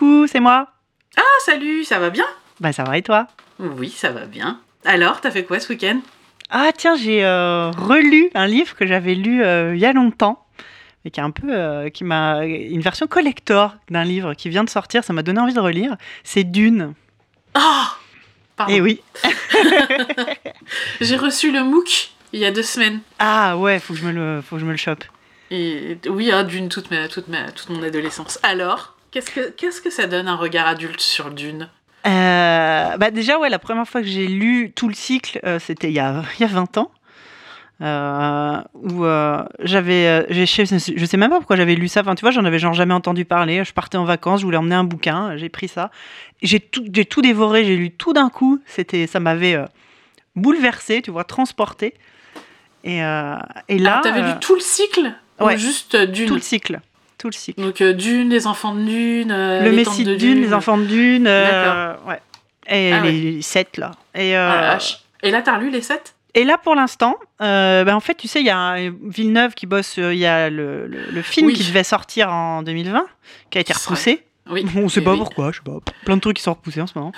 Coucou, c'est moi. Ah, salut, ça va bien? Bah ça va et toi? Oui, ça va bien. Alors, t'as fait quoi ce week-end? Ah tiens, j'ai euh, relu un livre que j'avais lu euh, il y a longtemps et qui est un peu euh, qui m'a une version collector d'un livre qui vient de sortir, ça m'a donné envie de relire. C'est Dune. Ah Pardon. Eh oui. J'ai reçu le MOOC il y a deux semaines. Ah ouais, faut que je me le faut que je me le chope. Et oui, hein, Dune toute, ma, toute, ma, toute mon adolescence. Alors, qu'est-ce que, qu'est-ce que ça donne un regard adulte sur Dune? Euh, bah déjà ouais, la première fois que j'ai lu tout le cycle, euh, c'était il y a il y a 20 ans. Euh, où euh, j'avais, je, sais- même pas pourquoi j'avais lu ça. Enfin, tu vois, j'en avais genre jamais entendu parler. Je partais en vacances, je voulais emmener un bouquin, j'ai pris ça, j'ai tout, j'ai tout dévoré, j'ai lu tout d'un coup. C'était, ça m'avait bouleversé, tu vois, transporté. Et, et là, Ah, T'avais euh, lu tout le cycle? Ouais. Ou juste Dune? tout le cycle, tout le cycle. Donc euh, Dune, les enfants de Dune, euh, le les Messie de Dune, les enfants de Dune, euh, ouais. Et Ah les sept là. Et, Ah. Et là, t'as relu les sept? Et là, pour l'instant, euh, ben, en fait, tu sais, il y a un- Villeneuve qui bosse, il y a le, le- le film Oui. qui devait sortir en 2020, qui a été repoussé. Oui. On sait pas oui. pourquoi, je sais pas. Plein de trucs qui sont repoussés en ce moment.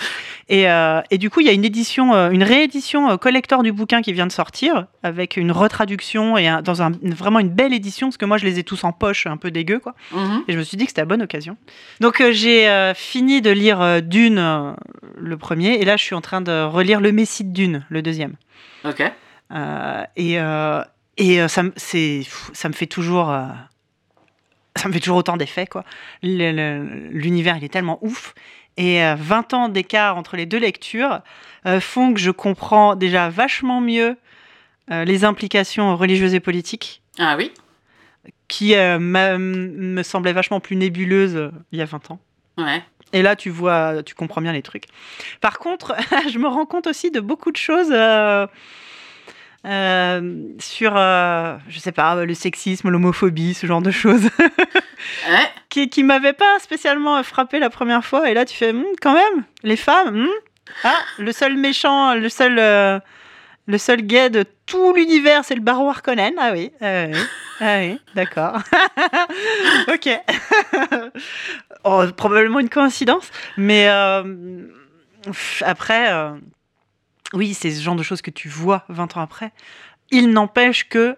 Et, euh, et du coup, il y a une édition, euh, une réédition euh, collector du bouquin qui vient de sortir, avec une retraduction et un- dans un, vraiment une belle édition, parce que moi, je les ai tous en poche, un peu dégueu, quoi. Mhm. Et je me suis dit que c'était la bonne occasion. Donc euh, j'ai euh, fini de lire Dune, le premier, et là, je suis en train de relire Le Messie de Dune, le deuxième. Ok. Et et ça me fait toujours. Euh, ça me fait toujours autant d'effets, quoi. L'univers, il est tellement ouf. Et euh, 20 ans d'écart entre les deux lectures euh, font que je comprends déjà vachement mieux euh, les implications religieuses et politiques Ah oui? Qui euh, me semblaient vachement plus nébuleuses euh, il y a 20 ans. Ouais. Et là, tu vois, tu comprends bien les trucs. Par contre, je me rends compte aussi de beaucoup de choses euh, sur, euh, je sais pas, le sexisme, l'homophobie, ce genre de choses, qui, qui m'avaient pas spécialement frappé la première fois. Et là, tu fais, Hmm, quand même, les femmes, hmm ah, le seul méchant, le seul, euh, le seul gay de tout l'univers, c'est le baron Harkonnen. Ah oui, ah oui, ah oui, d'accord. ok. oh, probablement une coïncidence, mais après, oui, c'est ce genre de choses que tu vois 20 ans après. Il n'empêche que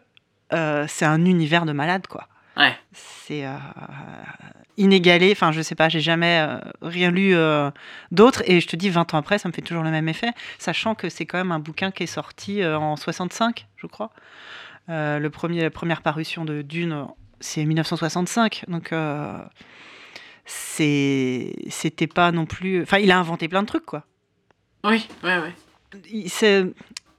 euh, c'est un univers de malade, quoi. Ouais. C'est euh, inégalé. Enfin, je sais pas, j'ai jamais euh, rien lu euh, d'autre. Et je te dis, 20 ans après, ça me fait toujours le même effet. Sachant que c'est quand même un bouquin qui est sorti en 65, je crois. Le premier, la première parution de Dune, c'est 1965. Donc, c'était pas non plus. Enfin, il a inventé plein de trucs, quoi. Oui, ouais, ouais. C'est.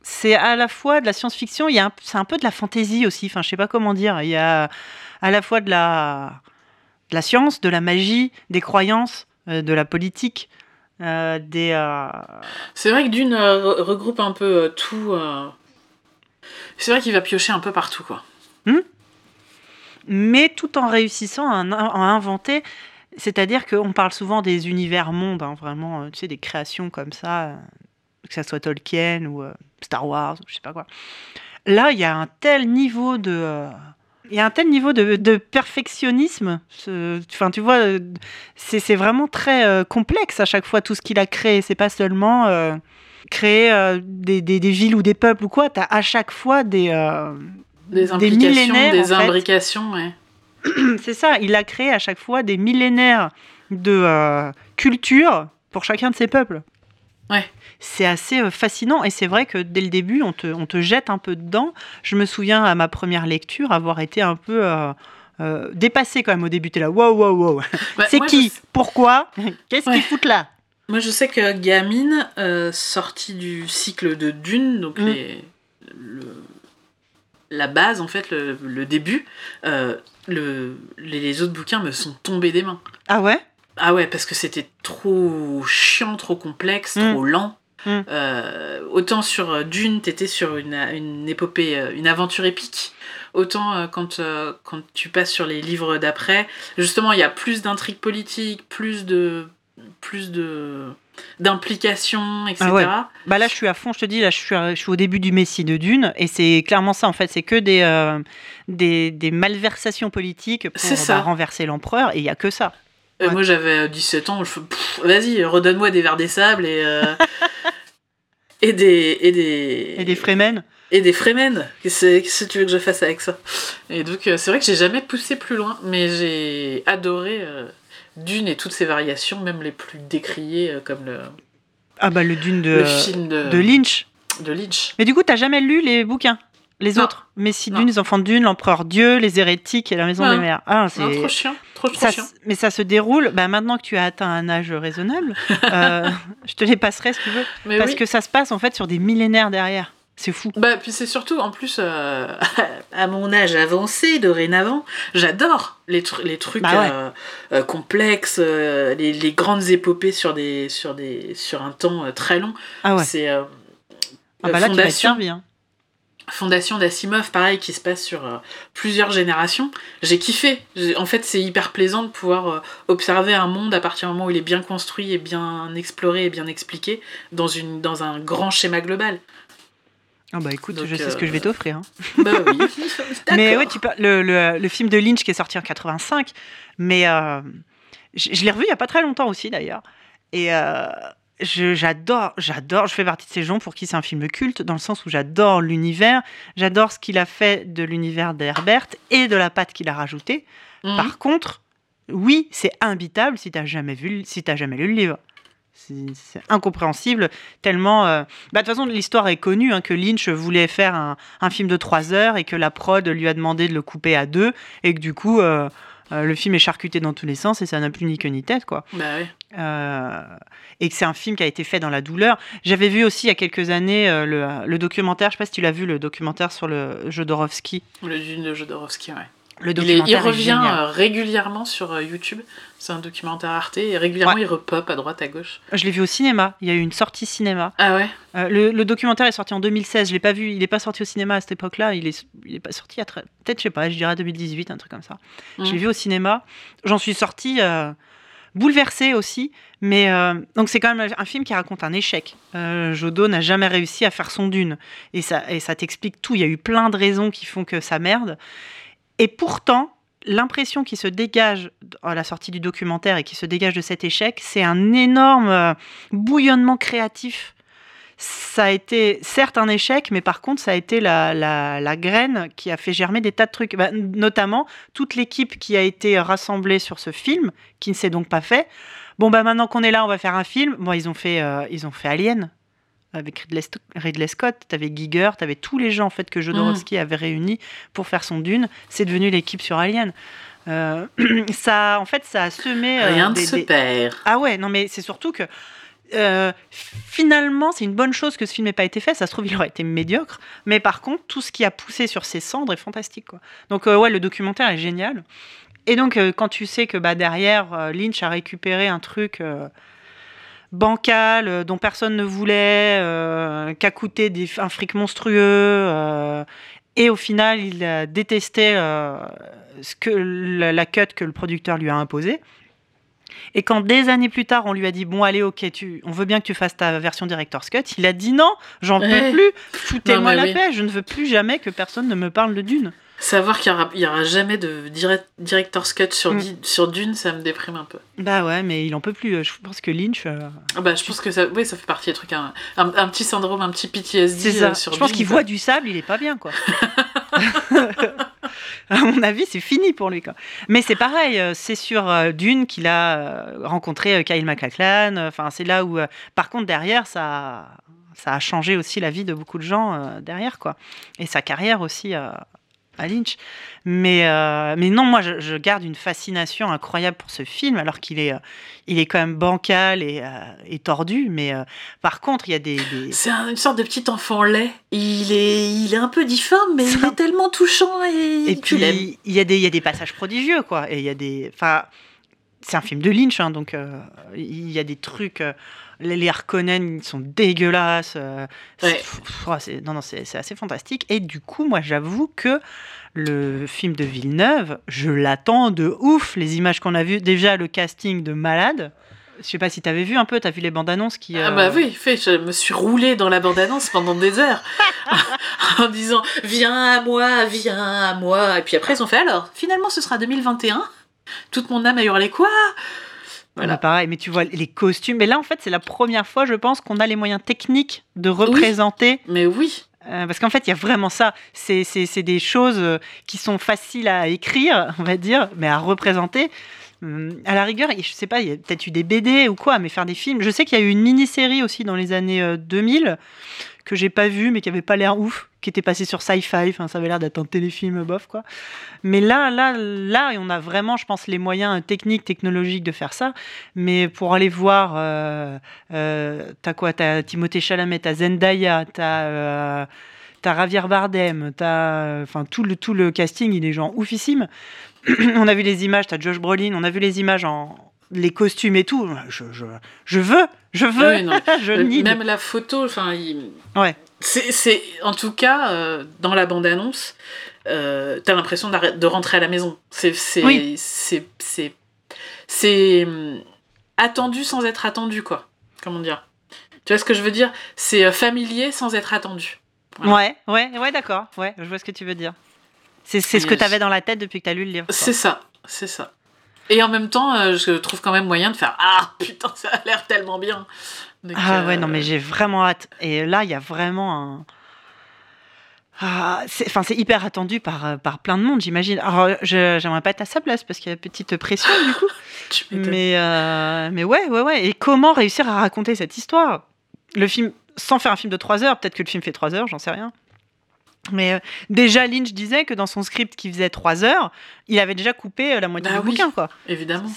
C'est à la fois de la science-fiction, il y a un- c'est un peu de la fantaisie aussi. Enfin, je sais pas comment dire. Il y a à la fois de la, de la science, de la magie, des croyances, euh, de la politique, euh, des. euh, C'est vrai que Dune re- regroupe un peu tout. C'est vrai qu'il va piocher un peu partout, quoi. mais tout en réussissant à, en- à inventer. C'est-à-dire qu'on parle souvent des univers mondes, hein, vraiment, tu sais, des créations comme ça, que ça soit Tolkien ou euh, Star Wars, ou je sais pas quoi. Là, il y a un tel niveau de. euh, il y a un tel niveau de, de perfectionnisme. Enfin, tu vois, c'est vraiment très euh, complexe à chaque fois tout ce qu'il a créé. C'est pas seulement créer des, des- des villes ou des peuples ou quoi. T'as à chaque fois des, Des implications, millénaires, des imbrications, ouais. C'est ça, il a créé à chaque fois des millénaires de culture pour chacun de ses peuples. Ouais. C'est assez euh, fascinant et c'est vrai que dès le début, on te, on te jette un peu dedans. Je me souviens à ma première lecture avoir été un peu euh, euh, dépassée quand même au début. T'es là, wow, wow, wow. Bah, c'est qui je- Pourquoi Qu'est-ce Ouais. qu'ils foutent là Moi, je sais que Gamine, euh, sortie du cycle de Dune, donc Mm. les, le- la base, en fait, le, le début, euh, le, les, les autres bouquins me sont tombés des mains. Ah ouais? Ah ouais, parce que c'était trop chiant, trop complexe, Mm. trop lent. Mm. Euh, autant sur euh, Dune, t'étais sur une, une épopée, euh, une aventure épique. Autant euh, quand, euh, quand tu passes sur les livres d'après, justement, il y a plus d'intrigues politiques, plus de plus de d'implications, etc. Ah ouais. Bah là, je suis à fond, je te dis, là, je suis, à- je suis au début du Messie de Dune, et c'est clairement ça, en fait, c'est que des, des, des malversations politiques pour bah, renverser l'empereur, et il y a que ça. Euh, Ouais. Moi, j'avais 17 ans, je vas-y, redonne-moi des verres des sables et. euh, et des. Et des. Et des Fremen. Et des Fremen. Qu'est-ce que tu veux que je fasse avec ça? Et donc, euh, c'est vrai que j'ai jamais poussé plus loin, mais j'ai adoré euh, Dune et toutes ses variations, même les plus décriées, euh, comme le, Ah bah le Dune de, le film de, de Lynch. de Lynch. Mais du coup, t'as jamais lu les bouquins? Les Non. autres Messie. Dune, les enfants de Dune, l'empereur Dieu, les hérétiques et la maison Non. des mers. Ah, c'est... trop chiant, trop, trop Ça, chiant. mais ça se déroule, bah, maintenant que tu as atteint un âge raisonnable, euh, je te les passerai si tu veux. Mais Parce oui. que ça se passe en fait sur des millénaires derrière. C'est fou. Bah, puis c'est surtout, en plus, euh, à mon âge avancé, dorénavant, j'adore les, tru- les trucs Bah ouais. euh, euh, complexes, les, les grandes épopées sur, des, sur, des, sur un temps très long. Ah ouais. C'est Ah bah là, tu vas Fondation, hein. Fondation d'Asimov, pareil, qui se passe sur euh, plusieurs générations. J'ai kiffé. En fait, c'est hyper plaisant de pouvoir euh, observer un monde à partir du moment où il est bien construit et bien exploré et bien expliqué dans, une, dans un grand schéma global. Ah bah écoute, Donc, je sais ce euh, que je vais t'offrir. hein. Bah oui. Mais ouais, tu le, le, le film de Lynch qui est sorti en 85, mais je, je l'ai revu il y a pas très longtemps aussi d'ailleurs. Et j'adore, j'adore, je fais partie de ces gens pour qui c'est un film culte, dans le sens où j'adore l'univers, j'adore ce qu'il a fait de l'univers d'Herbert et de la patte qu'il a rajoutée. Mhm. Par contre, oui, c'est imbitable si t'as jamais vu, si t'as jamais lu le livre. C'est c'est incompréhensible, tellement. euh, bah, de toute façon, l'histoire est connue hein, que Lynch voulait faire un, un film de 3 heures et que la prod lui a demandé de le couper à deux et que du coup, euh, euh, le film est charcuté dans tous les sens et ça n'a plus ni queue ni tête, quoi. Bah. Euh, et que c'est un film qui a été fait dans la douleur. J'avais vu aussi il y a quelques années euh, le, le documentaire, je sais pas si tu l'as vu, le documentaire sur le Jodorowsky. Le de Jodorowsky, ouais. Le Il, est- documentaire il revient euh, régulièrement sur euh, YouTube. C'est un documentaire Arte et régulièrement Ouais. il repop à droite à gauche. Je l'ai vu au cinéma. Il y a eu une sortie cinéma. Ah ouais? Euh, le, le documentaire est sorti en 2016. Je l'ai pas vu. Il n'est pas sorti au cinéma à cette époque-là. Il est, il est pas sorti à très, peut-être, je sais pas, je dirais 2018, un truc comme ça. Je l'ai vu au cinéma. J'en suis sortie euh, bouleversée aussi. Mais euh, donc c'est quand même un film qui raconte un échec. Euh, Jodo n'a jamais réussi à faire son dune. Et ça, et ça t'explique tout. Il y a eu plein de raisons qui font que ça merde. Et pourtant, l'impression qui se dégage à la sortie du documentaire et qui se dégage de cet échec, c'est un énorme euh, bouillonnement créatif. Ça a été certes un échec, mais par contre, ça a été la, la- la graine qui a fait germer des tas de trucs. Bah, notamment, toute l'équipe qui a été rassemblée sur ce film, qui ne s'est donc pas fait. Bon, bah maintenant qu'on est là, on va faire un film. Bon, ils ont fait, euh, ils ont fait Alien avec Ridley, Scott. T'avais Giger, t'avais tous les gens en fait que Jodorowsky avait réunis pour faire son Dune. C'est devenu l'équipe sur Alien. Euh, ça, en fait, ça a semé. euh, Rien ne des- se des- perd. ah ouais, non mais c'est surtout que euh, finalement c'est une bonne chose que ce film n'ait pas été fait. Ça se trouve il aurait été médiocre, mais par contre tout ce qui a poussé sur ses cendres est fantastique quoi. Donc ouais, le documentaire est génial. Et donc quand tu sais que bah derrière Lynch a récupéré un truc. Euh, bancal, euh, dont personne ne voulait, euh, qui a coûté des, un fric monstrueux, euh, et au final, il a détesté ce que, la, la cut que le producteur lui a imposée. Et quand des années plus tard, on lui a dit bon allez ok, tu, on veut bien que tu fasses ta version director's cut, il a dit non, j'en peux plus, foutez-moi la oui. paix, je ne veux plus jamais que personne ne me parle de Dune. Savoir qu'il n'y aura, aura jamais de direct, director's cut sur, Mm. Di- sur Dune, ça me déprime un peu. Bah ouais, mais il en peut plus. Je pense que Lynch, euh, Ah bah, je pense que ça, oui, ça fait partie des trucs. Un, un, un petit syndrome, un petit PTSD ça. euh, sur je pense qu'il voit du sable, il est pas bien quoi. à mon avis, c'est fini pour lui. Quoi. Mais c'est pareil, euh, c'est sur euh, Dune qu'il a euh, rencontré euh, Kyle MacLachlan. euh, Enfin, c'est là où, euh, par contre, derrière, ça, ça a changé aussi la vie de beaucoup de gens euh, derrière, quoi. Et sa carrière aussi euh, à Lynch. Mais, euh, mais non, moi, je, je garde une fascination incroyable pour ce film, alors qu'il est, euh, il est quand même bancal et, euh, et tordu. Mais par contre, il y a des- des, C'est un- une sorte de petit enfant laid. Il est, il est un peu difforme, mais il est tellement touchant et, Et tu puis, il y, a des- il y a des passages prodigieux, quoi. Et il y a des. Enfin, c'est un film de Lynch, hein, donc il y a des trucs. Les, les Harkonnen ils sont dégueulasses. euh, c'est- Ouais. non, non, c'est assez fantastique. Et du coup, moi, j'avoue que le film de Villeneuve, je l'attends de ouf. Les images qu'on a vues, déjà le casting de malade. Je sais pas si t'avais vu un peu, t'as vu les bandes annonces qui. Ah euh, bah oui, fait, je me suis roulée dans la bande-annonce pendant des heures en disant viens à moi, viens à moi. Et puis après ils ont fait alors, finalement ce sera 2021. toute mon âme a hurlé quoi? Voilà. Pareil, mais tu vois les costumes. Mais là, en fait, c'est la première fois, je pense, qu'on a les moyens techniques de représenter. mais oui. Euh, parce qu'en fait, il y a vraiment ça. C'est des choses euh, qui sont faciles à écrire, on va dire, mais à représenter. Hum, à la rigueur, je sais pas, il y a peut-être eu des BD ou quoi, mais faire des films. Je sais qu'il y a eu une mini-série aussi dans les années 2000 euh, que j'ai pas vu mais qui avait pas l'air ouf, qui était passé sur Sci-Fi. Ça avait l'air d'être un téléfilm bof, quoi. Mais là, là, là, on a vraiment, je pense, les moyens techniques, technologiques de faire ça. Mais pour aller voir, euh, euh, t'as quoi? T'as Timothée Chalamet, t'as Zendaya, t'as euh, t'as Bardem, t'as, enfin, tout le tout le casting, il est genre oufissime. on a vu les images, t'as Josh Brolin, on a vu les images en les costumes et tout. Je, je, je veux, je veux. je euh, Même la photo, enfin, ouais. C'est en tout cas euh, dans la bande annonce, euh, t'as l'impression de rentrer à la maison. C'est c'est c'est c'est hum, attendu sans être attendu quoi. Comment dire Tu vois ce que je veux dire? C'est familier sans être attendu. Ouais, ouais, ouais, d'accord. Ouais, je vois ce que tu veux dire. C'est ce que tu avais dans la tête depuis que tu as lu le livre. C'est ça, c'est ça. Et en même temps, euh, je trouve quand même moyen de faire Ah putain, ça a l'air tellement bien. ah ouais, non, mais euh, j'ai vraiment hâte. Et là, il y a vraiment un. Ah, enfin, c'est hyper attendu par, euh, par plein de monde, j'imagine. Alors, j'aimerais pas être à sa place parce qu'il y a une petite pression du coup. mais, mais ouais, ouais, ouais. Et comment réussir à raconter cette histoire? Le film, sans faire un film de 3 heures, peut-être que le film fait 3 heures, j'en sais rien. Mais euh, déjà, Lynch disait que dans son script qui faisait trois heures, il avait déjà coupé euh, la moitié bah du bouquin. Quoi. Évidemment.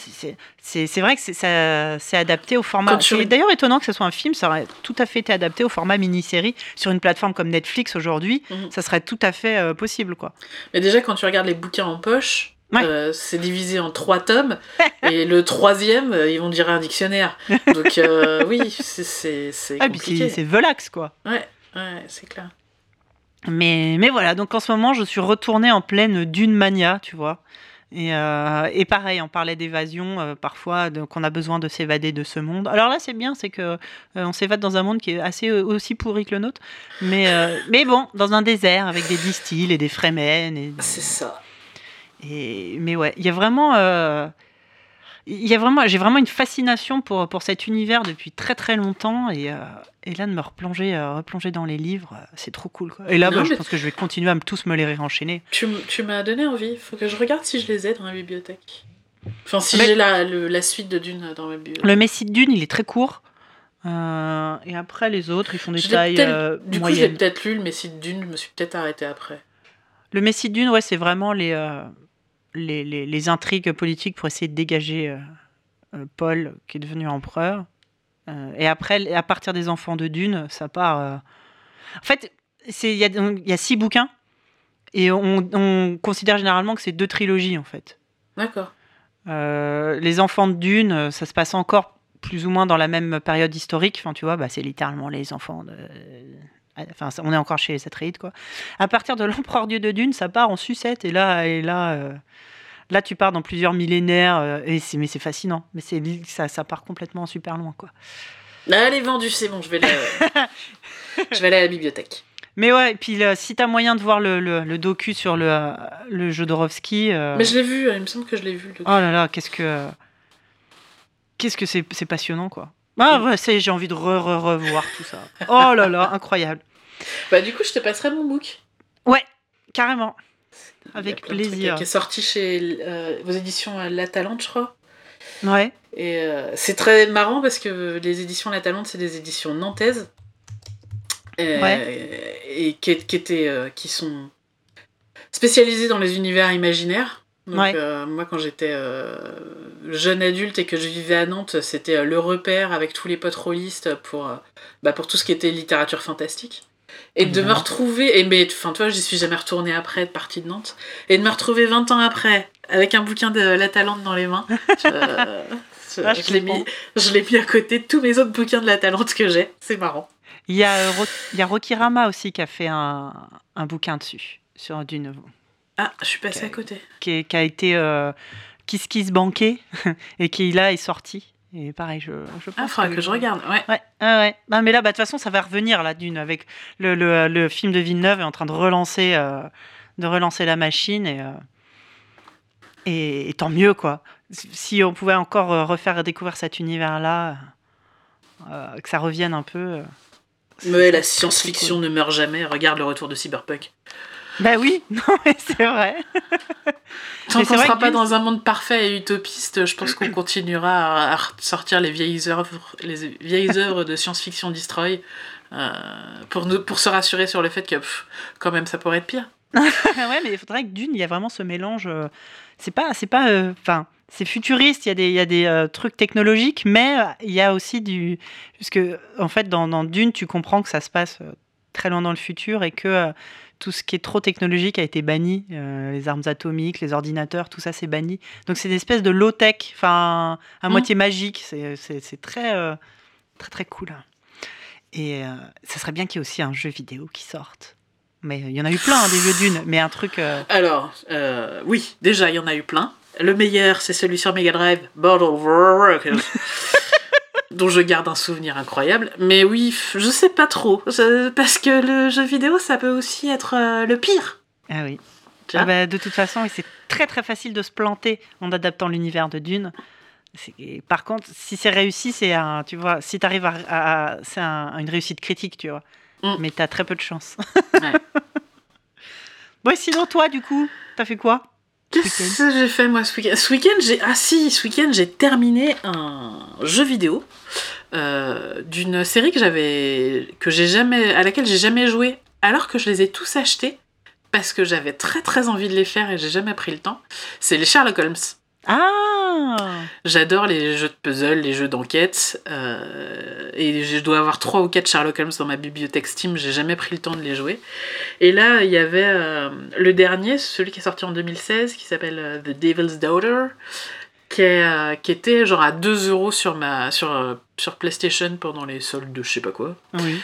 C'est vrai que c'est adapté au format. C'est d'ailleurs étonnant que ce soit un film, ça aurait tout à fait été adapté au format mini-série sur une plateforme comme Netflix aujourd'hui. Mhm. Ça serait tout à fait euh, possible. Quoi. Mais déjà, quand tu regardes les bouquins en poche, c'est divisé en trois tomes et le troisième, ils vont dire un dictionnaire. Donc oui, c'est ah, compliqué. c'est Velax, quoi. Ouais, ouais c'est clair. Mais, mais voilà, donc en ce moment, je suis retournée en pleine dune mania, tu vois. Et, euh, et, pareil, on parlait d'évasion euh, parfois, qu'on a besoin de s'évader de ce monde. Alors là, c'est bien, c'est que euh, on s'évade dans un monde qui est assez aussi pourri que le nôtre, mais mais bon, dans un désert avec des distilles et des fremen. C'est ça. Et mais ouais, il y a vraiment il y a vraiment, j'ai vraiment une fascination pour, pour cet univers depuis très très longtemps et, euh, et là de me replonger, euh, replonger dans les livres, euh, c'est trop cool. Quoi. Et là, bah, je pense que je vais continuer à me, tous me les réenchaîner. Tu, tu m'as donné envie. Il faut que je regarde si je les ai dans la bibliothèque. Enfin, si j'ai la, la suite de Dune dans ma bibliothèque. Le Messie de Dune, il est très court. et après, les autres, ils font des tailles Du coup, j'ai peut-être lu le Messie de Dune, je me suis peut-être arrêté après. Le Messie de Dune, ouais, c'est vraiment les les, les, intrigues politiques pour essayer de dégager euh, euh, Paul, qui est devenu empereur. Euh, et après, à partir des enfants de Dune, ça part. En fait, il y, y, a six bouquins. Et on, on considère généralement que c'est deux trilogies, en fait. D'accord. les enfants de Dune, ça se passe encore plus ou moins dans la même période historique. Enfin, tu vois, bah, c'est littéralement les enfants de, Enfin, on est encore chez les Atreides, quoi. À partir de l'empereur dieu de Dune, ça part en sucette. Et là, et là, euh, là tu pars dans plusieurs millénaires. Euh, et c'est, mais c'est fascinant. Mais c'est, ça, ça part complètement super loin, quoi. Allez, vendu, c'est bon, je vais, je vais aller à la bibliothèque. Mais ouais, et puis si t'as moyen de voir le, le, docu sur le, le Jodorowsky. Euh, mais je l'ai vu, il me semble que je l'ai vu. Oh là là, qu'est-ce que. Qu'est-ce que c'est, passionnant, quoi. Ah ouais, j'ai envie de re-revoir tout ça. Oh là là, incroyable. Bah du coup, je te passerai mon book. Ouais, carrément. Avec plaisir. Qui est sorti chez euh, vos éditions euh, La Talente, je crois. Ouais. Et euh, c'est très marrant parce que les éditions La Talente, c'est des éditions nantaises. ouais. Et qui, qui, étaient, qui sont spécialisées dans les univers imaginaires. Donc, euh, moi, quand j'étais euh, jeune adulte et que je vivais à Nantes, c'était euh, le repère avec tous les potes rôlistes pour, bah, pour tout ce qui était littérature fantastique. Et de me retrouver, et mais, enfin, toi, j'y suis jamais retournée après, de partie de Nantes, et de me retrouver 20 ans après, avec un bouquin de La Talente dans les mains, je, ah, je l'ai mis, mis à côté de tous mes autres bouquins de La Talente que j'ai. C'est marrant. Il y, a, il y a Rocky Rama aussi qui a fait un, un bouquin dessus, sur Dune. Ah, je suis passée à côté. Qui, a été euh, Kiss Kiss banqué et qui là est sorti. Et pareil, je, je ah, pense. Ah, faudra que, je regarde, ouais. Ouais, ouais. Non, mais là, bah, de toute façon, ça va revenir, là, d'une, avec le, le, le, film de Villeneuve est en train de relancer, euh, de relancer la machine et. Euh, Et, et tant mieux, quoi. Si on pouvait encore euh, refaire découvrir cet univers-là, euh, que ça revienne un peu. Mais la science-fiction ne meurt jamais. Regarde le retour de Cyberpunk. Bah oui, non, mais c'est vrai. Tant qu'on vrai sera que pas dans un monde parfait et utopiste, je pense qu'on continuera à, sortir les vieilles œuvres, les vieilles œuvres de science-fiction destroy euh, pour, nous, pour se rassurer sur le fait que pff, quand même ça pourrait être pire. ouais, mais il faudrait que Dune, il y a vraiment ce mélange. euh, c'est pas, c'est pas, euh, enfin, c'est futuriste. Il y a des, il y a des euh, trucs technologiques, mais il y a aussi du, puisque en fait, dans, dans Dune, tu comprends que ça se passe très loin dans le futur et que tout ce qui est trop technologique a été banni. euh, les armes atomiques, les ordinateurs, tout ça, c'est banni. Donc c'est une espèce de low tech, enfin, à Mm. moitié magique. C'est, très, euh, très, très cool. Et euh, ça serait bien qu'il y ait aussi un jeu vidéo qui sorte. Mais il y en a eu plein, hein, des jeux d'une, mais un truc. Alors, oui, déjà il y en a eu plein. Le meilleur, c'est celui sur Mega Drive, Bottle of dont je garde un souvenir incroyable. Mais oui, je sais pas trop, je- parce que le jeu vidéo, ça peut aussi être euh, le pire. Ah oui. Ah bah, de toute façon, c'est très très facile de se planter en adaptant l'univers de Dune. Par contre, si c'est réussi, c'est un, tu vois, si t'arrives à, à- c'est un- une réussite critique, tu vois. Mm. Mais t'as très peu de chance. Ouais. bon, et sinon toi, du coup, t'as fait quoi? Qu'est-ce que j'ai fait moi ce week-end? Ce week-end, j'ai ah si, ce week-end j'ai terminé un jeu vidéo euh, d'une série que j'avais que j'ai jamais à laquelle j'ai jamais joué alors que je les ai tous achetés parce que j'avais très très envie de les faire et j'ai jamais pris le temps. C'est les Sherlock Holmes. Ah J'adore les jeux de puzzle, les jeux d'enquête euh, et je dois avoir trois ou quatre Sherlock Holmes dans ma bibliothèque Steam. J'ai jamais pris le temps de les jouer. Et là, il y avait euh, le dernier, celui qui est sorti en 2016, qui s'appelle euh, The Devil's Daughter, qui, est, qui était genre à 2 euros sur, ma, sur, sur PlayStation pendant les soldes de je sais pas quoi. Oui.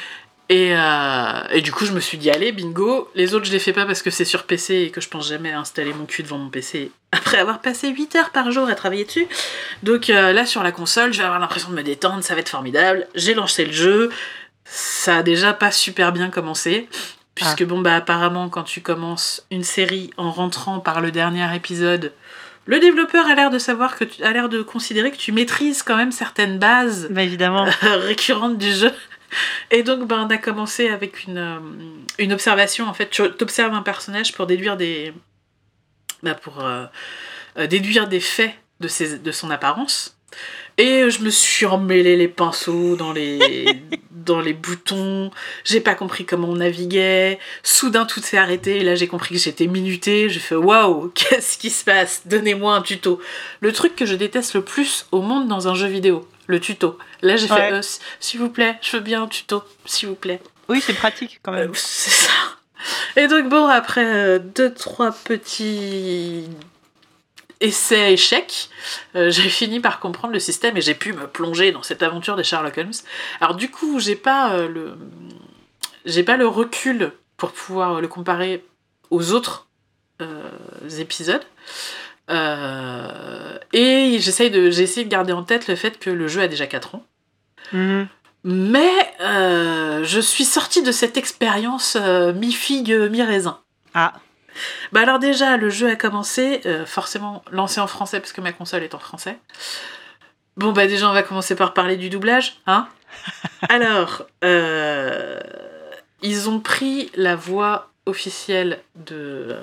Et, euh, et du coup, je me suis dit, allez, bingo. Les autres, je les fais pas parce que c'est sur PC et que je pense jamais à installer mon cul devant mon PC après avoir passé 8 heures par jour à travailler dessus. Donc euh, là, sur la console, je vais avoir l'impression de me détendre, ça va être formidable. J'ai lancé le jeu. Ça a déjà pas super bien commencé. Puisque, bon, bah, apparemment, quand tu commences une série en rentrant par le dernier épisode, le développeur a l'air de savoir que tu a l'air de considérer que tu maîtrises quand même certaines bases Bah évidemment. récurrente du jeu. Et donc, ben, on a commencé avec une, euh, une observation. En fait, tu observes un personnage pour déduire des, bah, pour euh, euh, déduire des faits de, ses, de son apparence. Et je me suis emmêlé les pinceaux dans les, dans les boutons. J'ai pas compris comment on naviguait. Soudain, tout s'est arrêté. Et là, j'ai compris que j'étais minutée. J'ai fait waouh, qu'est-ce qui se passe? Donnez-moi un tuto. Le truc que je déteste le plus au monde dans un jeu vidéo, le tuto. Là, j'ai Ouais. fait euh, s'il vous plaît, je veux bien un tuto, s'il vous plaît. Oui, c'est pratique quand même. Euh, c'est ça. Et donc, bon, après euh, deux, trois petits essais échecs, euh, j'ai fini par comprendre le système et j'ai pu me plonger dans cette aventure des Sherlock Holmes. Alors, du coup, j'ai pas euh, le. J'ai pas le recul pour pouvoir le comparer aux autres euh, épisodes. Euh, et j'essaye de, de garder en tête le fait que le jeu a déjà 4 ans. Mhm. Mais euh, je suis sortie de cette expérience euh, mi-figue, mi-raisin. Ah, Bah alors déjà, le jeu a commencé, forcément lancé en français parce que ma console est en français. Bon bah déjà, on va commencer par parler du doublage, hein Alors, ils ont pris la voix officielle de,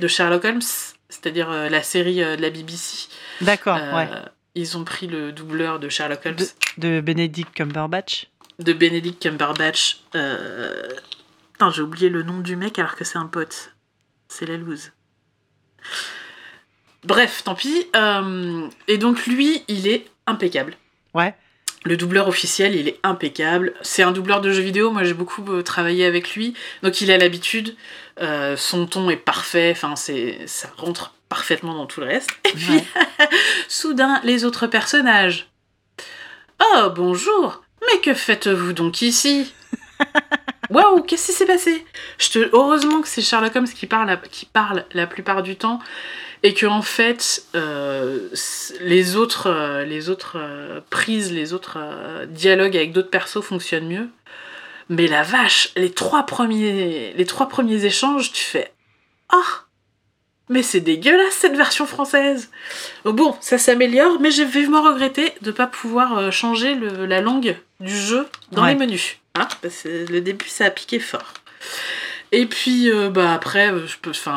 de Sherlock Holmes, c'est-à-dire euh, la série euh, de la BBC. d'accord, Euh, ouais. Ils ont pris le doubleur de Sherlock Holmes. De Benedict Cumberbatch. de Benedict Cumberbatch. Putain, j'ai oublié le nom du mec alors que c'est un pote. C'est la loose. Bref, tant pis. Et donc lui, il est impeccable. Ouais. Le doubleur officiel, il est impeccable. C'est un doubleur de jeux vidéo, moi j'ai beaucoup euh, travaillé avec lui, donc il a l'habitude. Euh, son ton est parfait, enfin c'est ça rentre parfaitement dans tout le reste. Et puis, Ouais. soudain, les autres personnages. Oh, bonjour Mais que faites-vous donc ici? Waouh, qu'est-ce qui s'est passé? Je te... Heureusement que c'est Sherlock Holmes qui parle, qui parle la plupart du temps et que en fait euh, les autres, euh, les autres euh, prises, les autres dialogues avec d'autres persos fonctionnent mieux. Mais la vache, les trois premiers, les trois premiers échanges, tu fais ah Mais c'est dégueulasse cette version française. Oh, bon, ça s'améliore, mais j'ai vivement regretté de pas pouvoir changer le- la langue du jeu dans Ouais. les menus. Hein, parce que le début, ça a piqué fort. Et puis, euh, bah après, euh,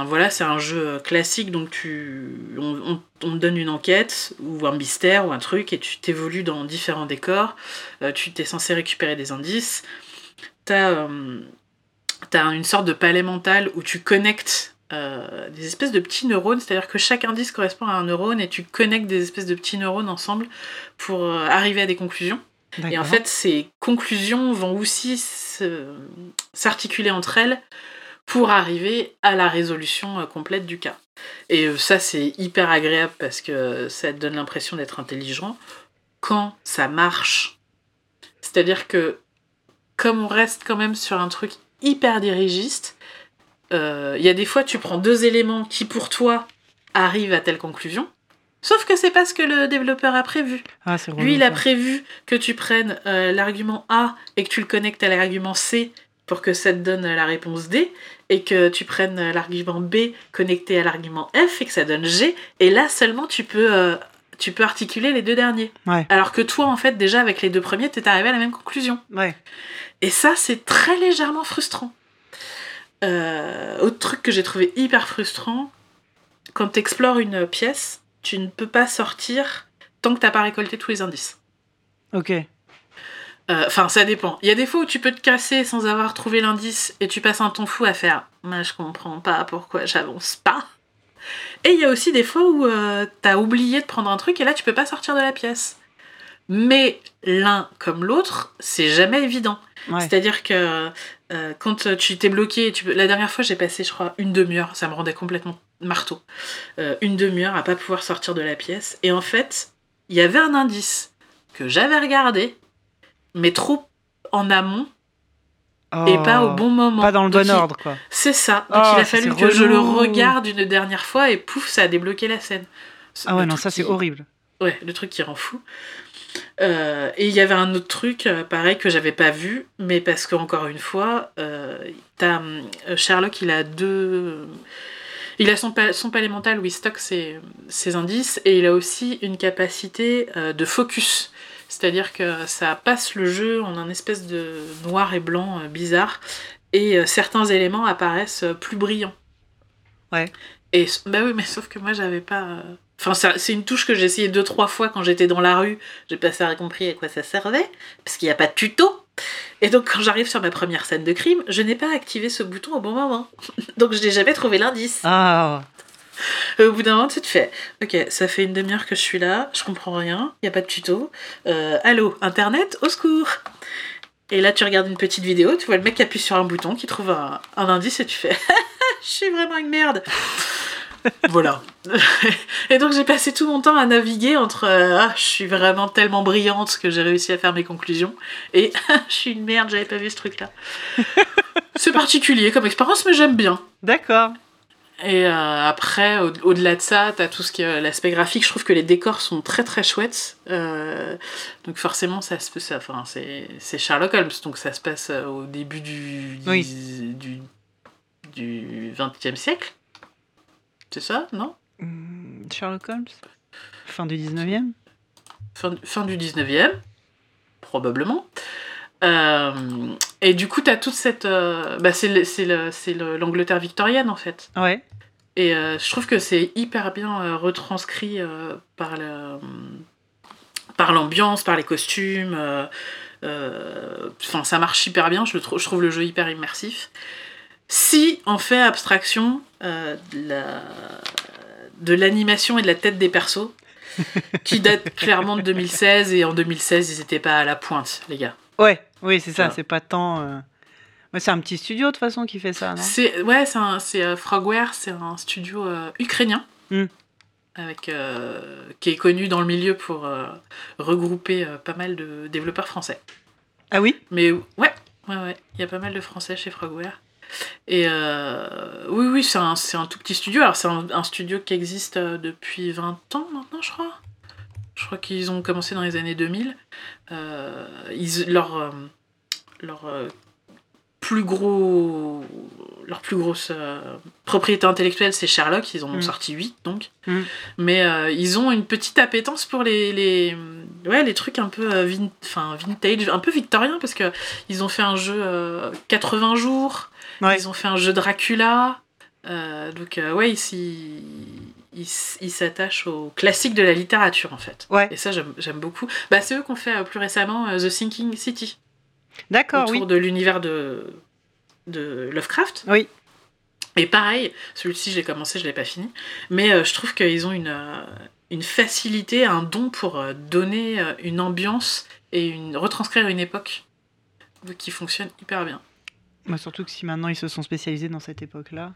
voilà, c'est un jeu euh, classique, donc tu, on, te donne une enquête ou un mystère ou un truc, et tu t'évolues dans différents décors. Tu t'es censé récupérer des indices. T'as une sorte de palais mental où tu connectes des espèces de petits neurones, c'est-à-dire que chaque indice correspond à un neurone et tu connectes des espèces de petits neurones ensemble pour arriver à des conclusions. Et en fait, ces conclusions vont aussi s'articuler entre elles pour arriver à la résolution euh, complète du cas. Et euh, ça, c'est hyper agréable parce que ça te donne l'impression d'être intelligent quand ça marche. C'est-à-dire que, comme on reste quand même sur un truc hyper dirigiste, euh, il y a des fois, tu prends deux éléments qui, pour toi, arrivent à telle conclusion. Sauf que c'est pas ce que le développeur a prévu. Ah, Lui, il a prévu que tu prennes euh, l'argument A et que tu le connectes à l'argument C pour que ça te donne euh, la réponse D, et que tu prennes euh, l'argument B connecté à l'argument F et que ça donne G, et là seulement tu peux, euh, tu peux articuler les deux derniers. Ouais. Alors que toi, en fait, déjà avec les deux premiers, t'es arrivé à la même conclusion. Ouais. Et ça, c'est très légèrement frustrant. Euh, autre truc que j'ai trouvé hyper frustrant, quand tu explores une pièce, tu ne peux pas sortir tant que t'as pas récolté tous les indices. Ok. Euh, Enfin, ça dépend. Il y a des fois où tu peux te casser sans avoir trouvé l'indice et tu passes un temps fou à faire Moi, je comprends pas pourquoi j'avance pas. Et il y a aussi des fois où euh, t'as oublié de prendre un truc et là tu peux pas sortir de la pièce. Mais l'un comme l'autre, c'est jamais évident. Ouais. C'est-à-dire que euh, quand tu t'es bloqué, tu peux- la dernière fois j'ai passé, je crois, une demi-heure, ça me rendait complètement marteau. Euh, une demi-heure à pas pouvoir sortir de la pièce. Et en fait, il y avait un indice que j'avais regardé, mais trop en amont et pas au Oh. bon moment. Pas dans le Donc, bon il- ordre, quoi. C'est ça. Donc Oh, il a fallu que je le regarde une dernière fois et pouf, ça a débloqué la scène. Ah ouais, non, truc ça, c'est qui- horrible. Ouais, le truc qui rend fou. Euh, et il y avait un autre truc, euh, pareil, que j'avais pas vu, mais parce que, encore une fois, euh, euh, Sherlock, il a deux. Il a son, pa- son palais mental où il stocke ses, ses indices, et il a aussi une capacité euh, de focus. C'est-à-dire que ça passe le jeu en un espèce de noir et blanc bizarre, et certains éléments apparaissent plus brillants. Ouais. Et bah oui, mais sauf que moi j'avais pas. Enfin, c'est une touche que j'ai essayé deux trois fois quand j'étais dans la rue. J'ai pas ça compris à quoi ça servait, parce qu'il n'y a pas de tuto. Et donc quand j'arrive sur ma première scène de crime, je n'ai pas activé ce bouton au bon moment. donc je n'ai jamais trouvé l'indice. Ah, au bout d'un moment, tu te fais, ok, ça fait une demi-heure que je suis là, je comprends rien, il n'y a pas de tuto. Euh, allô, internet, au secours Et là, tu regardes une petite vidéo, tu vois le mec qui appuie sur un bouton, qui trouve un, un indice et tu fais, je suis vraiment une merde. Voilà. et donc j'ai passé tout mon temps à naviguer entre euh, ah, je suis vraiment tellement brillante que j'ai réussi à faire mes conclusions et je suis une merde, j'avais pas vu ce truc-là. C'est particulier comme expérience, mais j'aime bien. d'accord. Et euh, après, au- au-delà de ça, t'as tout ce qui est l'aspect graphique. Je trouve que les décors sont très très chouettes. Euh, donc forcément, ça se ça, enfin, c'est, c'est Sherlock Holmes, donc ça se passe euh, au début du Oui. du du 20e siècle. C'est ça, non Hmm, Sherlock Holmes Fin du 19e fin, fin du 19e, probablement. Euh, et du coup, t'as toute cette... euh, bah, c'est, le- c'est, le- c'est le- l'Angleterre victorienne, en fait. Ouais. Et euh, je trouve que c'est hyper bien retranscrit par, le, par l'ambiance, par les costumes. Enfin, ça marche hyper bien. Je, le je trouve le jeu hyper immersif. Si on fait abstraction euh, de, la- de l'animation et de la tête des persos, qui datent clairement de 2016, et en 2016, ils étaient pas à la pointe, les gars. Ouais, oui, c'est ça, Voilà. c'est pas tant. euh, c'est un petit studio de toute façon qui fait ça, non? C'est ouais, c'est euh, Frogware, c'est un studio euh, ukrainien Mm. avec euh, qui est connu dans le milieu pour regrouper pas mal de développeurs français. Ah oui? Mais ouais, ouais, ouais, il y a pas mal de français chez Frogware. Et euh, oui, oui, c'est un, un tout petit studio. Alors c'est un, studio qui existe euh, depuis 20 ans maintenant, je crois. Je crois qu'ils ont commencé dans les années 2000. Euh, ils, leur, euh, leur plus gros leur plus grosse euh, propriété intellectuelle, c'est Sherlock. Ils en ont Mm. sorti 8, donc. Mm. Mais euh, ils ont une petite appétence pour les, les, ouais, les trucs un peu euh, vin- enfin, vintage, un peu victorien, parce que ils ont fait un jeu euh, 80 jours. Ouais. Ils ont fait un jeu Dracula. Euh, donc, euh, ouais, ils s'y- ils s'attachent aux classiques de la littérature, en fait. Ouais. Et ça, j'aime beaucoup. Bah, c'est eux qui ont fait euh, plus récemment euh, The Sinking City, D'accord, autour oui. de l'univers de, de Lovecraft. Oui. Et pareil, celui-ci, je l'ai commencé, je l'ai pas fini. Mais euh, je trouve qu'ils ont une, euh, une facilité, un don pour euh, donner euh, une ambiance et une, retranscrire une époque qui fonctionne hyper bien. Bah, surtout que si maintenant ils se sont spécialisés dans cette époque-là.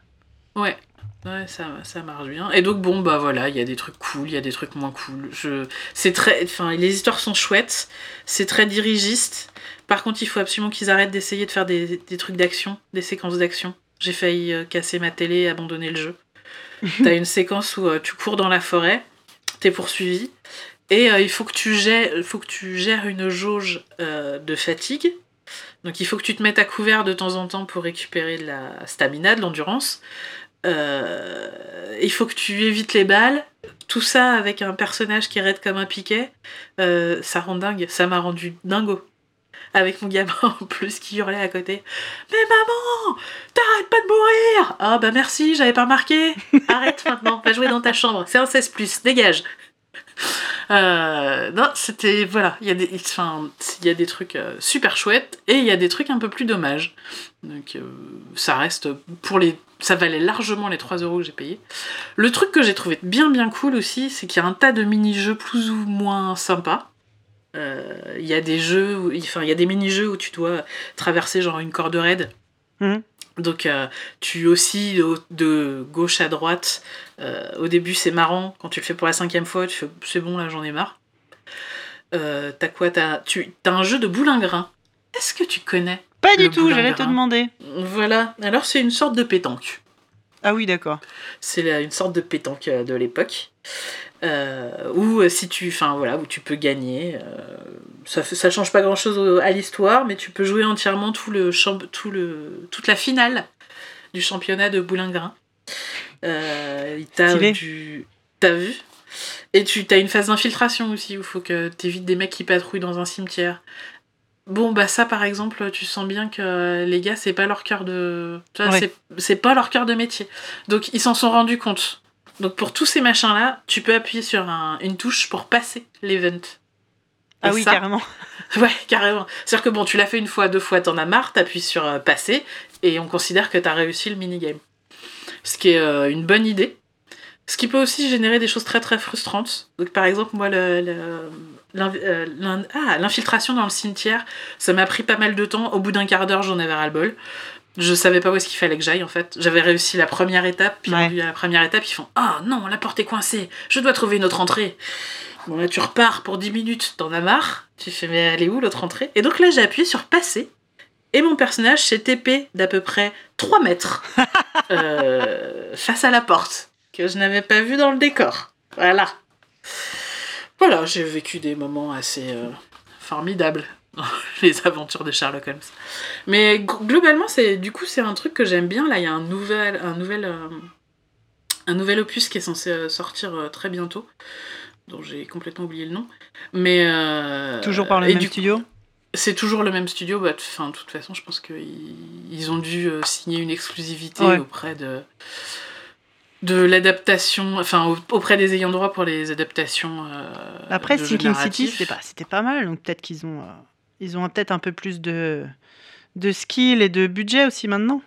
Ouais, ouais ça, ça marche bien. Et donc, bon, bah voilà, il y a des trucs cool, il y a des trucs moins cool. Je... C'est très... Enfin, les histoires sont chouettes, c'est très dirigiste. Par contre, il faut absolument qu'ils arrêtent d'essayer de faire des, des trucs d'action, des séquences d'action. J'ai failli euh, casser ma télé et abandonner le jeu. T'as une séquence où euh, tu cours dans la forêt, t'es poursuivi, et euh, il faut que, tu gères, faut que tu gères une jauge euh, de fatigue. Donc il faut que tu te mettes à couvert de temps en temps pour récupérer de la stamina, de l'endurance. Euh, il faut que tu évites les balles. Tout ça avec un personnage qui raide comme un piquet. Euh, ça rend dingue. Ça m'a rendu dingo. Avec mon gamin en plus qui hurlait à côté. Mais maman, t'arrêtes pas de mourir Ah bah merci, j'avais pas remarqué. Arrête maintenant, va jouer dans ta chambre. C'est un 16+, dégage. Euh, non, c'était. Voilà, il y, a des- y a des trucs euh, super chouettes et il y a des trucs un peu plus dommages. Donc euh, ça reste pour les. Ça valait largement les 3 euros que j'ai payé. Le truc que j'ai trouvé bien bien cool aussi, c'est qu'il y a un tas de mini-jeux plus ou moins sympas. Il y a des jeux, enfin il y a des mini-jeux où tu dois traverser genre une corde raide. Mhm. Donc euh, tu oscilles de gauche à droite. Euh, au début c'est marrant, quand tu le fais pour la cinquième fois, tu fais c'est bon là j'en ai marre. Euh, t'as quoi? T'as tu- t'as un jeu de boulingrin. Est-ce que tu connais Pas du tout, j'allais te demander. Voilà, alors c'est une sorte de pétanque. Ah oui, d'accord. C'est la- une sorte de pétanque de l'époque. Euh, où si tu, enfin voilà, où tu peux gagner. euh, ça, ça change pas grand chose à l'histoire, mais tu peux jouer entièrement tout le, tout le, toute la finale du championnat de boulingrin. Euh, t'as du, vu? Et tu as une phase d'infiltration aussi où il faut que t'évites des mecs qui patrouillent dans un cimetière. Bon bah ça par exemple, tu sens bien que les gars c'est pas leur cœur de, tu Ouais. c'est- c'est pas leur cœur de métier. Donc ils s'en sont rendus compte. Donc pour tous ces machins-là, tu peux appuyer sur un- une touche pour passer l'event. Ah Et oui, ça, carrément. Ouais, carrément. C'est-à-dire que bon, tu l'as fait une fois, deux fois, t'en as marre, t'appuies sur euh, passer, et on considère que t'as réussi le minigame. Ce qui est euh, une bonne idée. Ce qui peut aussi générer des choses très très frustrantes. Donc par exemple, moi, le, le- l'inv- euh, ah, l'infiltration dans le cimetière, ça m'a pris pas mal de temps. Au bout d'un quart d'heure, j'en avais ras le bol. Je savais pas où est-ce qu'il fallait que j'aille en fait. J'avais réussi la première étape, puis Ouais. à la première étape, ils font Ah non, la porte est coincée, je dois trouver une autre entrée. Bon là tu repars pour 10 minutes, t'en as marre. Tu fais mais elle est où l'autre entrée? Et donc là j'ai appuyé sur passer. Et mon personnage s'est TP d'à peu près 3 mètres euh, face à la porte, que je n'avais pas vu dans le décor. Voilà. Voilà, j'ai vécu des moments assez euh, formidables dans les aventures de Sherlock Holmes. Mais globalement, c'est du coup c'est un truc que j'aime bien. Là, il y a un nouvel, un nouvel, euh, un nouvel opus qui est censé sortir très bientôt, dont j'ai complètement oublié le nom. Mais euh, Toujours par le même studio? c'est toujours le même studio. Bah, enfin, de toute façon, je pense qu'ils ils ont dû euh, signer une exclusivité Ouais. auprès de de l'adaptation, enfin au- auprès des ayants droit pour les adaptations. euh, Après, de Sinking City, c'était pas, c'était pas mal. Donc peut-être qu'ils ont, euh, ils ont peut-être un peu plus de, de skill et de budget aussi maintenant.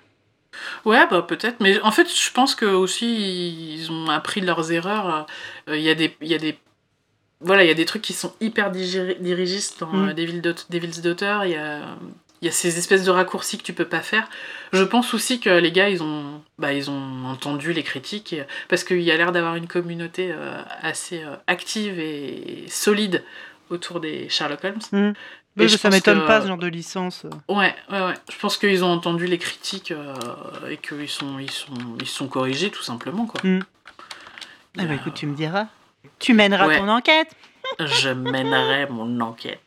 Ouais, bah peut-être. Mais en fait, je pense que aussi ils ont appris de leurs erreurs. Euh, Il y a des, il y a des, voilà, il y a des trucs qui sont hyper dirigistes dans Mm. euh, Daugh- Devil's Daughter. Il y a, y a ces espèces de raccourcis que tu peux pas faire. Je pense aussi que les gars, ils ont, bah, ils ont entendu les critiques et- parce qu'il y a l'air d'avoir une communauté euh, assez euh, active et solide autour des Sherlock Holmes. Mm. Et Mais je ça m'étonne que- pas ce genre de licence. Ouais, ouais, ouais. Je pense qu'ils ont entendu les critiques euh, et qu'ils sont, ils sont, ils sont corrigés tout simplement quoi. Mm. Ah bah écoute, tu me diras. Tu mèneras Ouais. ton enquête. Je mènerai mon enquête.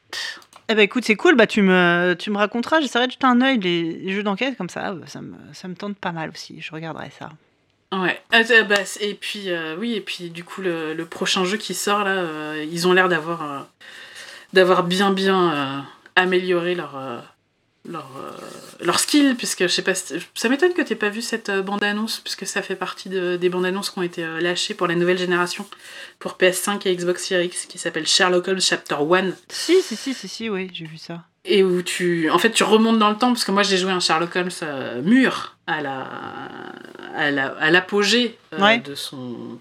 Eh ben écoute, c'est cool, bah tu me, tu me raconteras, j'essaierai de jeter un œil les, les jeux d'enquête comme ça, bah, ça me, ça me tente pas mal aussi, je regarderai ça. Ouais. Ah, euh, bah, et puis euh, oui, et puis du coup le, le prochain jeu qui sort là, euh, ils ont l'air d'avoir euh, d'avoir bien bien amélioré leur leur euh, leur skill puisque je sais pas, si- ça m'étonne que t'aies pas vu cette bande annonce puisque ça fait partie de- des bandes annonces qui ont été euh, lâchées pour la nouvelle génération pour PS5 et Xbox Series X qui s'appelle Sherlock Holmes Chapter 1 Si, si, si, si, si, oui, j'ai vu ça. et où tu en fait tu remontes dans le temps parce que moi j'ai joué un Sherlock Holmes euh, mûr à la à la- à l'apogée euh, Ouais. de son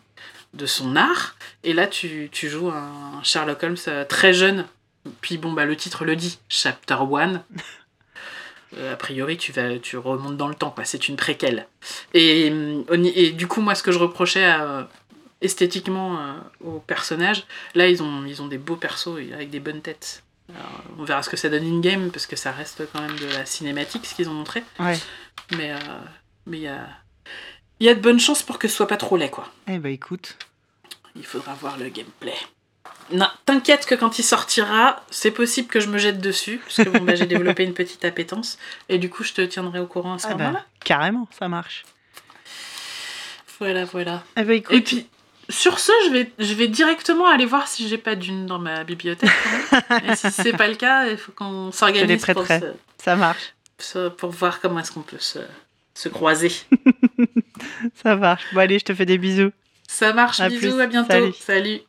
de son art et là tu, tu joues un Sherlock Holmes euh, très jeune puis bon bah le titre le dit Chapter 1 Euh, a priori tu vas tu remontes dans le temps quoi c'est une préquelle et, ni- et du coup moi ce que je reprochais à, euh, esthétiquement euh, aux personnages là ils ont ils ont des beaux persos avec des bonnes têtes alors, on verra ce que ça donne in-game, parce que ça reste quand même de la cinématique, ce qu'ils ont montré. Ouais. Mais euh, mais il y a, il y a de bonnes chances pour que ce soit pas trop laid, quoi. Eh ben écoute, Il faudra voir le gameplay. Non, t'inquiète que quand il sortira, c'est possible que je me jette dessus, parce que bon, bah, j'ai développé une petite appétence, et du coup, je te tiendrai au courant à ce ah ben, moment-là. carrément, ça marche. Voilà, voilà. Eh écoute, Et puis, sur ce, je vais, je vais directement aller voir si j'ai pas d'une dans ma bibliothèque. et si c'est pas le cas, il faut qu'on s'organise pour, se- ça marche, pour voir comment est-ce qu'on peut se, se croiser. ça marche. Bon allez, je te fais des bisous. Ça marche, À bisous, plus, à bientôt. salut. Salut.